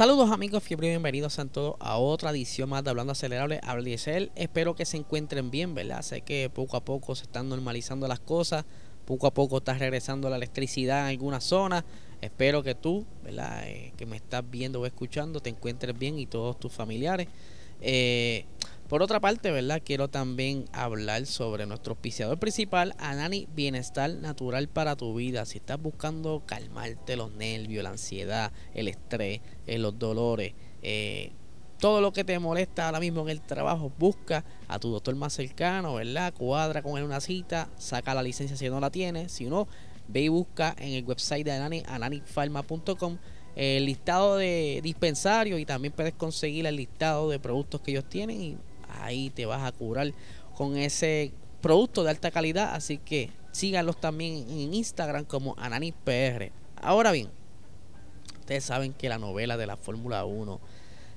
Saludos amigos, fiebre y bienvenidos a todos a otra edición más de Hablando Acelerable. Habla Diesel. Espero que se encuentren bien, ¿verdad? Sé que poco a poco se están normalizando las cosas, poco a poco está regresando la electricidad en algunas zonas. Espero que tú, ¿verdad? Eh, que me estás viendo o escuchando, te encuentres bien y todos tus familiares. Eh, por otra parte, ¿verdad? Quiero también hablar sobre nuestro auspiciador principal, Anani Bienestar Natural para tu vida. Si estás buscando calmarte los nervios, la ansiedad, el estrés, eh, los dolores, eh, todo lo que te molesta ahora mismo en el trabajo, busca a tu doctor más cercano, ¿verdad? Cuadra con él una cita, saca la licencia si no la tienes. Si no, ve y busca en el website de Anani, ananifarma.com el listado de dispensarios y también puedes conseguir el listado de productos que ellos tienen y ahí te vas a curar con ese producto de alta calidad. Así que síganlos también en Instagram como AnaniPR. Ahora bien, ustedes saben que la novela de la Fórmula 1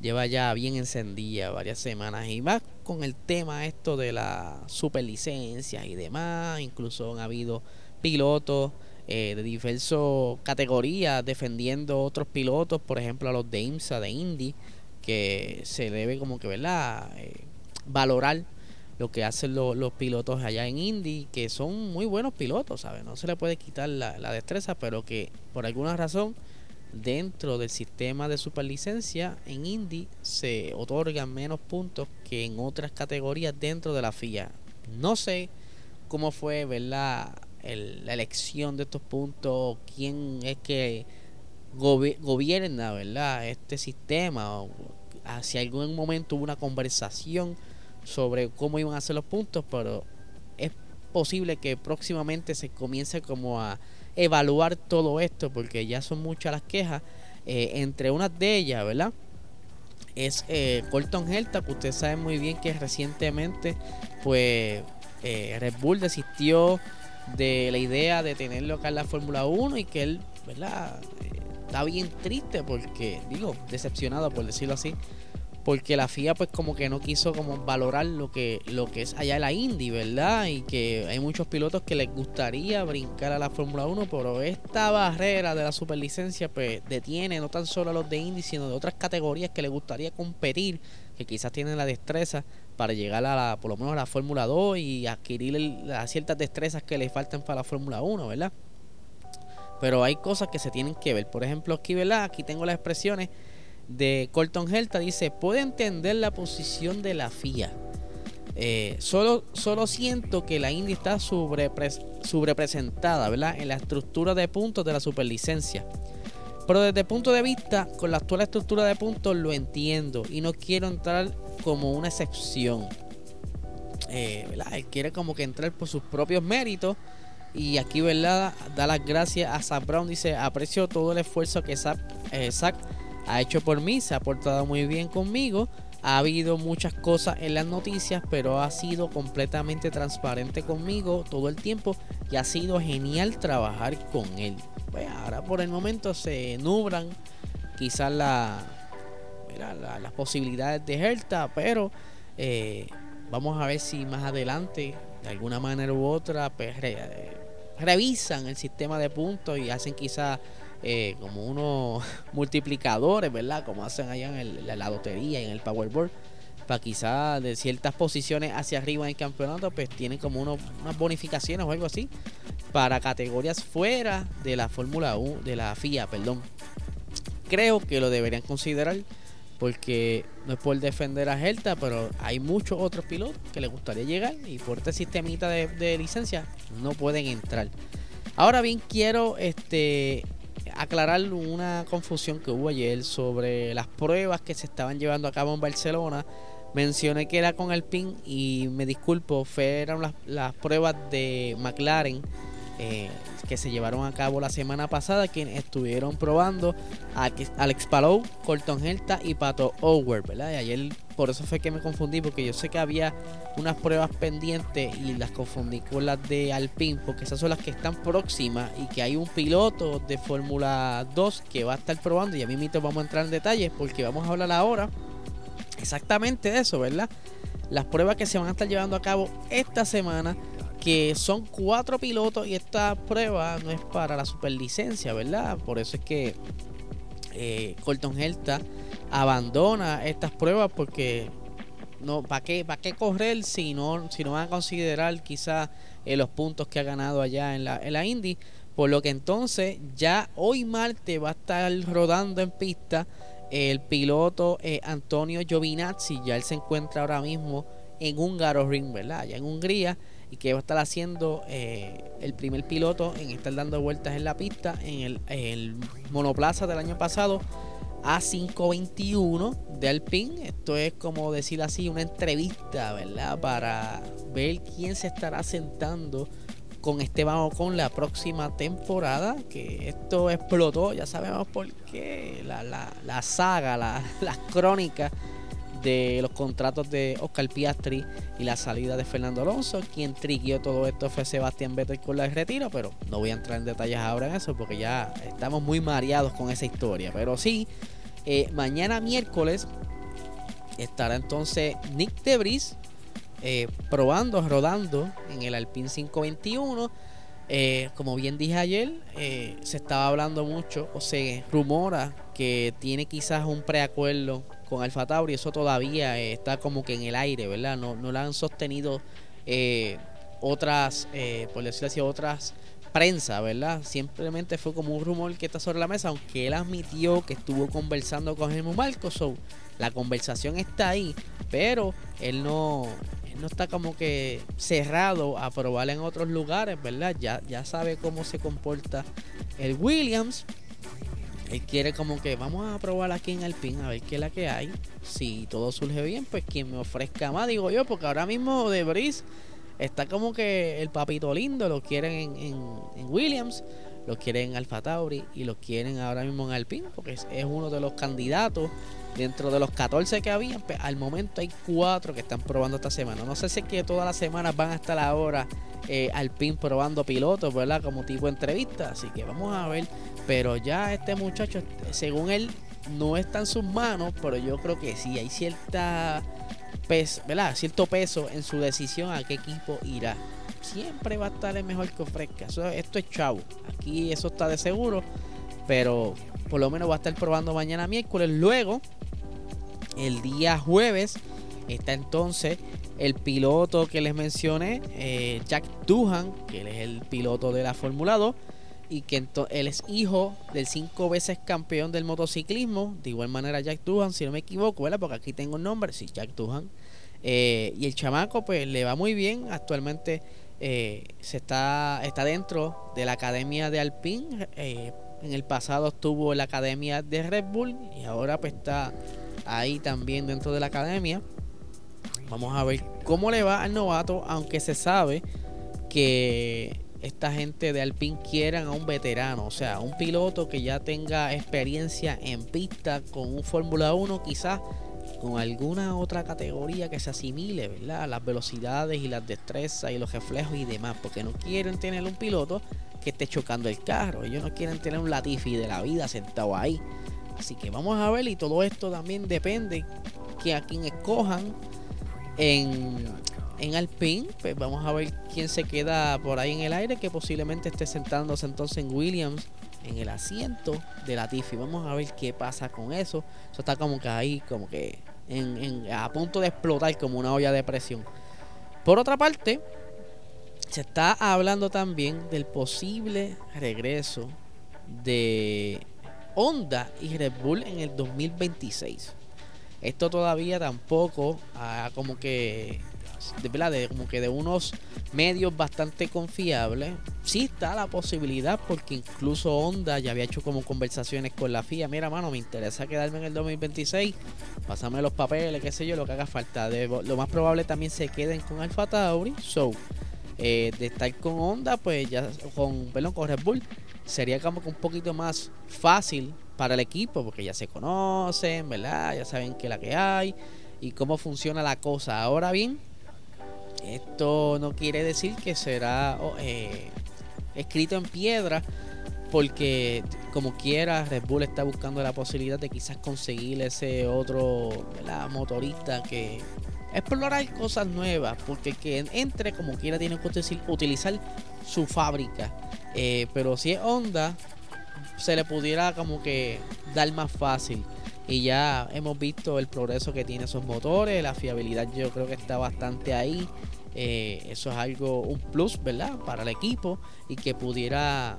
lleva ya bien encendida varias semanas y más con el tema esto de la superlicencia y demás. Incluso han habido pilotos eh, de diversas categorías defendiendo otros pilotos, por ejemplo a los de IMSA, de Indy, que se debe como que, ¿verdad? Eh, valorar lo que hacen los pilotos allá en Indy, que son muy buenos pilotos, ¿sabes? No se le puede quitar la, destreza, pero que por alguna razón dentro del sistema de superlicencia en Indy se otorgan menos puntos que en otras categorías dentro de la FIA. No sé cómo fue, ¿verdad? la elección de estos puntos, quién es que gobierna, ¿verdad? Este sistema, o si algún momento hubo una conversación sobre cómo iban a ser los puntos, pero es posible que próximamente se comience como a evaluar todo esto, porque ya son muchas las quejas. Eh, entre unas de ellas, ¿verdad? Es eh, Colton Herta, que usted sabe muy bien que recientemente, pues, eh, Red Bull desistió de la idea de tenerlo acá en la Fórmula 1 y que él, ¿verdad? está bien triste porque, digo, decepcionado por decirlo así, porque la FIA pues como que no quiso como valorar lo que lo que es allá la Indy, ¿verdad? Y que hay muchos pilotos que les gustaría brincar a la Fórmula 1, pero esta barrera de la superlicencia pues detiene no tan solo a los de Indy, sino de otras categorías que les gustaría competir, que quizás tienen la destreza para llegar a la, por lo menos a la Fórmula 2 y adquirir las ciertas destrezas que les faltan para la Fórmula 1, ¿verdad? Pero hay cosas que se tienen que ver. Por ejemplo, aquí, ¿verdad? Aquí tengo las expresiones de Colton Herta dice, puede entender la posición de la FIA. Eh, solo, solo siento que la Indy está sobrepresentada ¿verdad? en la estructura de puntos de la superlicencia. Pero desde el punto de vista, con la actual estructura de puntos lo entiendo y no quiero entrar como una excepción. Eh, Él quiere como que entrar por sus propios méritos. Y aquí, ¿verdad? Da las gracias a Zach Brown. Dice, aprecio todo el esfuerzo que Zach, eh, ha hecho por mí, se ha portado muy bien conmigo. Ha habido muchas cosas en las noticias, pero ha sido completamente transparente conmigo todo el tiempo y ha sido genial trabajar con él. Pues ahora por el momento se nubran quizás la, las posibilidades de Herta, pero eh, vamos a ver si más adelante, de alguna manera u otra, pues, revisan el sistema de puntos y hacen quizás eh, como unos multiplicadores, ¿verdad? Como hacen allá en, la lotería y en el Powerball. Para quizás de ciertas posiciones hacia arriba en el campeonato, pues tienen como unos, unas bonificaciones o algo así. Para categorías fuera de la Fórmula 1, de la FIA, perdón. Creo que lo deberían considerar porque no es por defender a Gelta, pero hay muchos otros pilotos que les gustaría llegar y por este sistemita de, de, licencia no pueden entrar. Ahora bien, quiero este aclarar una confusión que hubo ayer sobre las pruebas que se estaban llevando a cabo en Barcelona. Mencioné que era con el PIN y me disculpo, fueron las, las pruebas de McLaren eh, que se llevaron a cabo la semana pasada, quienes estuvieron probando a Alex Palou, Colton Herta y Pato Ower, ¿verdad? Y ayer por eso fue que me confundí, porque yo sé que había unas pruebas pendientes y las confundí con las de Alpine, porque esas son las que están próximas y que hay un piloto de Fórmula 2 que va a estar probando y a mí mismo vamos a entrar en detalles porque vamos a hablar ahora exactamente de eso, ¿verdad? Las pruebas que se van a estar llevando a cabo esta semana que son cuatro pilotos y esta prueba no es para la superlicencia, ¿verdad? Por eso es que eh, Colton Herta abandona estas pruebas porque no para qué para qué correr si no si no van a considerar quizás eh, los puntos que ha ganado allá en la, en la Indy por lo que entonces ya hoy martes va a estar rodando en pista el piloto eh, Antonio Giovinazzi. Ya él se encuentra ahora mismo en Húngaro Ring verdad allá en Hungría y que va a estar haciendo eh, el primer piloto en estar dando vueltas en la pista en el, monoplaza del año pasado A521 de Alpine. Esto es como decir así, una entrevista, ¿verdad? Para ver quién se estará sentando con Esteban Ocon la próxima temporada. Que esto explotó, ya sabemos por qué. La, la, la saga, la, las crónicas de los contratos de Oscar Piastri y la salida de Fernando Alonso. Quien triguió todo esto fue Sebastián Vettel con la retiro, pero no voy a entrar en detalles ahora en eso porque ya estamos muy mareados con esa historia. Pero sí, eh, mañana miércoles estará entonces Nick Debris eh, probando, rodando en el Alpine 521. Eh, como bien dije ayer, se estaba hablando mucho, o se rumora que tiene quizás un preacuerdo con Alfa Tauri, eso todavía está como que en el aire, ¿verdad? No, no la han sostenido eh, otras, eh, por decirlo así, otras prensa, ¿verdad? Simplemente fue como un rumor que está sobre la mesa, aunque él admitió que estuvo conversando con Helmut Marcos, la conversación está ahí, pero él no, no está como que cerrado a probar en otros lugares, ¿verdad? Ya, ya sabe cómo se comporta el Williams él quiere como que vamos a probar aquí en Alpine a ver qué es la que hay. Si todo surge bien, pues quien me ofrezca más, digo yo, porque ahora mismo de Brice está como que el papito lindo, lo quieren en, Williams, lo quieren en Alfa Tauri y lo quieren ahora mismo en Alpine, porque es, uno de los candidatos dentro de los 14 que había. Pues, al momento hay cuatro que están probando esta semana. No sé si es que todas las semanas van a estar ahora eh, Alpine probando pilotos, ¿verdad? Como tipo entrevista. Así que vamos a ver pero ya este muchacho, según él, no está en sus manos, pero yo creo que sí hay cierta ¿verdad? cierto peso en su decisión a qué equipo irá. Siempre va a estar el mejor que ofrezca. esto es chavo. Aquí eso está de seguro. Pero por lo menos va a estar probando mañana miércoles. Luego, el día jueves, está entonces el piloto que les mencioné, eh, Jack Duhan, que él es el piloto de la Fórmula 2 y que él es hijo del cinco veces campeón del motociclismo, de igual manera Jack Duhan, si no me equivoco, ¿verdad? Porque aquí tengo el nombre, sí, Jack Duhan. Eh, y el chamaco pues le va muy bien, actualmente eh, se está, está dentro de la academia de Alpine, eh, en el pasado estuvo en la academia de Red Bull y ahora pues está ahí también dentro de la academia. Vamos a ver cómo le va al novato, aunque se sabe que esta gente de Alpine quieran a un veterano, o sea, un piloto que ya tenga experiencia en pista con un Fórmula 1, quizás con alguna otra categoría que se asimile, ¿verdad? Las velocidades y las destrezas y los reflejos y demás, porque no quieren tener un piloto que esté chocando el carro, ellos no quieren tener un Latifi de la vida sentado ahí. Así que vamos a ver y todo esto también depende que a quien escojan en en Alpine, pues vamos a ver quién se queda por ahí en el aire, que posiblemente esté sentándose entonces en Williams en el asiento de la Tiffy. Vamos a ver qué pasa con eso. Eso está como que ahí, como que en, a punto de explotar como una olla de presión. Por otra parte, se está hablando también del posible regreso de Honda y Red Bull en el 2026. Esto todavía tampoco como que de, ¿verdad? de como que de unos medios bastante confiables, sí está la posibilidad, porque incluso Honda ya había hecho como conversaciones con la FIA, mira mano, me interesa quedarme en el 2026, pásame los papeles, qué sé yo, lo que haga falta. De, lo más probable también se queden con Alfa Tauri, so eh, de estar con Honda, pues ya con, perdón, con Red Bull, sería como que un poquito más fácil para el equipo, porque ya se conocen, ¿verdad? Ya saben qué es la que hay y cómo funciona la cosa. Ahora bien, esto no quiere decir que será oh, eh, escrito en piedra, porque como quiera, Red Bull está buscando la posibilidad de quizás conseguir ese otro motorista que explorar cosas nuevas, porque que entre como quiera tiene que utilizar su fábrica. Eh, pero si es Honda, se le pudiera como que dar más fácil. Y ya hemos visto el progreso que tiene esos motores, la fiabilidad yo creo que está bastante ahí. Eh, eso es algo, un plus, ¿verdad? Para el equipo y que pudiera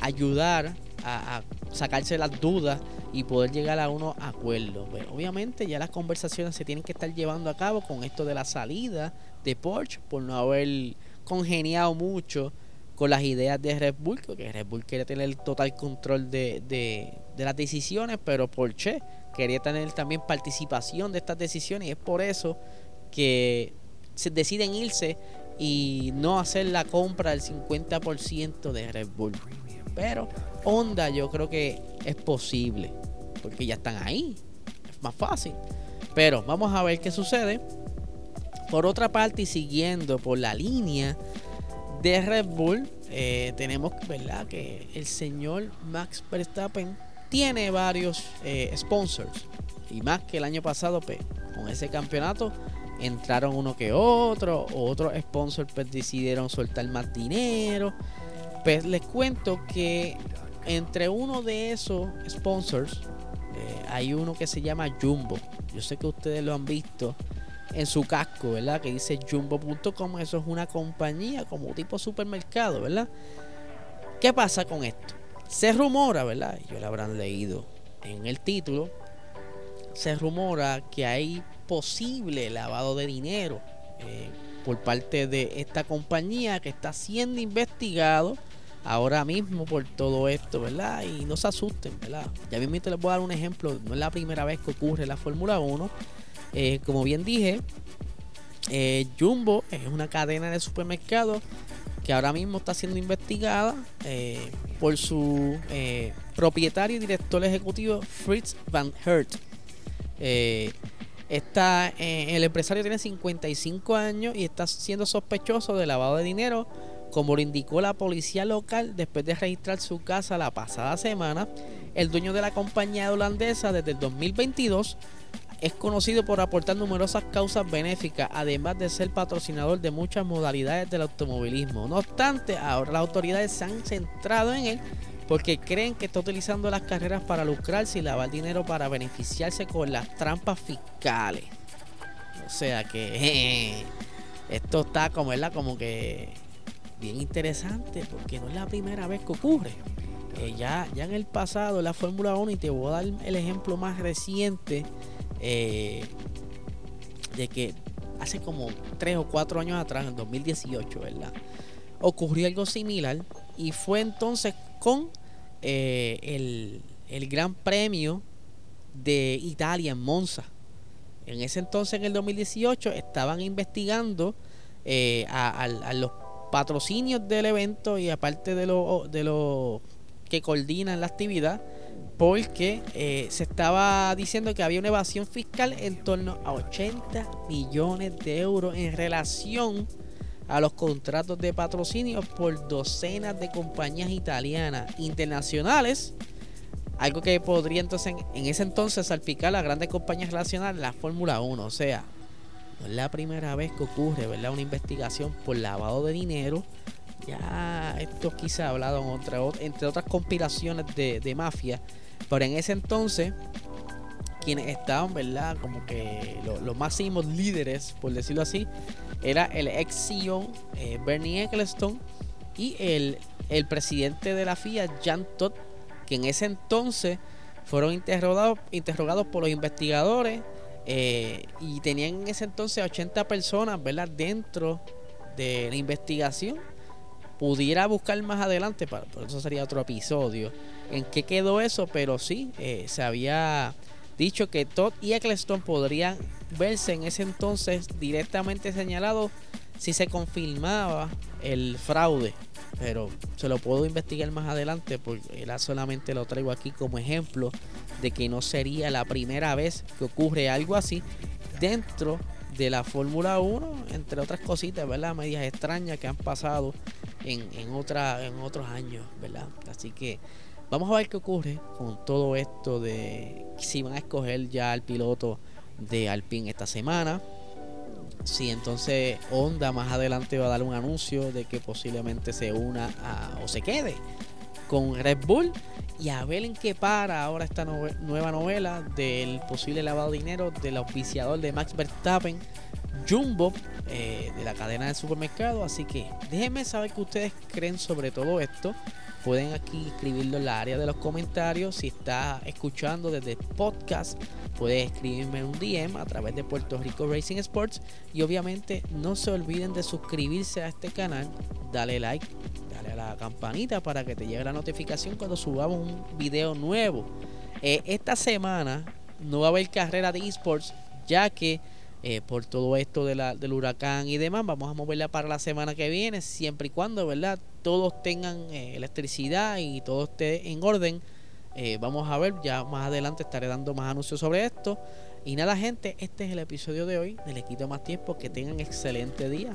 ayudar a, sacarse las dudas y poder llegar a unos acuerdos. obviamente ya las conversaciones se tienen que estar llevando a cabo con esto de la salida de Porsche por no haber congeniado mucho con las ideas de Red Bull, porque Red Bull quiere tener el total control de, de, las decisiones, pero Porsche quería tener también participación de estas decisiones y es por eso que se deciden irse y no hacer la compra del 50% de Red Bull. Pero Honda yo creo que es posible, porque ya están ahí, es más fácil. Pero vamos a ver qué sucede. Por otra parte, y siguiendo por la línea de Red Bull, eh, tenemos ¿verdad? que el señor Max Verstappen tiene varios eh, sponsors. Y más que el año pasado, pues, con ese campeonato entraron uno que otro. Otros sponsors pues, decidieron soltar más dinero. Pues les cuento que entre uno de esos sponsors eh, hay uno que se llama Jumbo. Yo sé que ustedes lo han visto en su casco, ¿verdad? Que dice jumbo.com. Eso es una compañía como tipo supermercado, ¿verdad? ¿Qué pasa con esto? Se rumora, ¿verdad? Yo lo habrán leído en el título. Se rumora que hay posible lavado de dinero eh, por parte de esta compañía que está siendo investigado ahora mismo por todo esto, ¿verdad? Y no se asusten, ¿verdad? Ya mismo les voy a dar un ejemplo, no es la primera vez que ocurre la Fórmula 1. Eh, como bien dije, eh, Jumbo es una cadena de supermercados que ahora mismo está siendo investigada por su propietario y director ejecutivo Fritz Van Hert. Está, el empresario tiene 55 años y está siendo sospechoso de lavado de dinero como lo indicó la policía local después de registrar su casa la pasada semana, el dueño de la compañía holandesa desde el 2022 es conocido por aportar numerosas causas benéficas, además de ser patrocinador de muchas modalidades del automovilismo. No obstante, ahora las autoridades se han centrado en él porque creen que está utilizando las carreras para lucrarse y lavar dinero para beneficiarse con las trampas fiscales. O sea que esto está como, como que bien interesante porque no es la primera vez que ocurre. Eh, ya, ya en el pasado, la Fórmula 1, y te voy a dar el ejemplo más reciente eh, de que hace como 3 o 4 años atrás, en 2018, ¿verdad? Ocurrió algo similar y fue entonces con eh, el, el Gran Premio de Italia en Monza. En ese entonces, en el 2018, estaban investigando a, a, los patrocinios del evento y aparte de lo, de lo que coordinan la actividad, porque eh, se estaba diciendo que había una evasión fiscal en torno a 80 millones de euros en relación a los contratos de patrocinio por docenas de compañías italianas internacionales. Algo que podría entonces en ese entonces salpicar a grandes compañías relacionadas la Fórmula 1. O sea, no es la primera vez que ocurre, ¿verdad? Una investigación por lavado de dinero. Ya esto quizá ha hablado entre otras conspiraciones de, mafia. Pero en ese entonces, quienes estaban, ¿verdad? Como que los máximos líderes, por decirlo así, era el ex CEO eh, Bernie Ecclestone y el, el presidente de la FIA, Jan Todd, que en ese entonces fueron interrogados, interrogados por los investigadores eh, y tenían en ese entonces 80 personas, ¿verdad? Dentro de la investigación. Pudiera buscar más adelante, para, por eso sería otro episodio, en qué quedó eso, pero sí, eh, se había dicho que Todd y Eccleston podrían verse en ese entonces directamente señalados si se confirmaba el fraude, pero se lo puedo investigar más adelante porque era solamente lo traigo aquí como ejemplo de que no sería la primera vez que ocurre algo así dentro de la Fórmula 1, entre otras cositas, ¿verdad? Medias extrañas que han pasado en, en, otra, en otros años, ¿verdad? Así que vamos a ver qué ocurre con todo esto de si van a escoger ya al piloto de Alpine esta semana. Si entonces Honda más adelante va a dar un anuncio de que posiblemente se una o se quede con Red Bull y a ver en qué para ahora esta nueva novela del posible lavado de dinero del auspiciador de Max Verstappen, Jumbo, eh, de la cadena de supermercado. Así que déjenme saber qué ustedes creen sobre todo esto. Pueden aquí escribirlo en la área de los comentarios. Si está escuchando desde podcast, puede escribirme un DM a través de Puerto Rico Racing Sports. Y obviamente no se olviden de suscribirse a este canal, dale like, dale a la campanita para que te llegue la notificación cuando subamos un video nuevo. Eh, esta semana no va a haber carrera de esports, ya que eh, por todo esto de la, del huracán y demás. Vamos a moverla para la semana que viene, siempre y cuando, ¿verdad? Todos tengan eh, electricidad y todo esté en orden. Eh, vamos a ver, ya más adelante estaré dando más anuncios sobre esto. Y nada, gente, este es el episodio de hoy. Le quito más tiempo. Que tengan excelente día.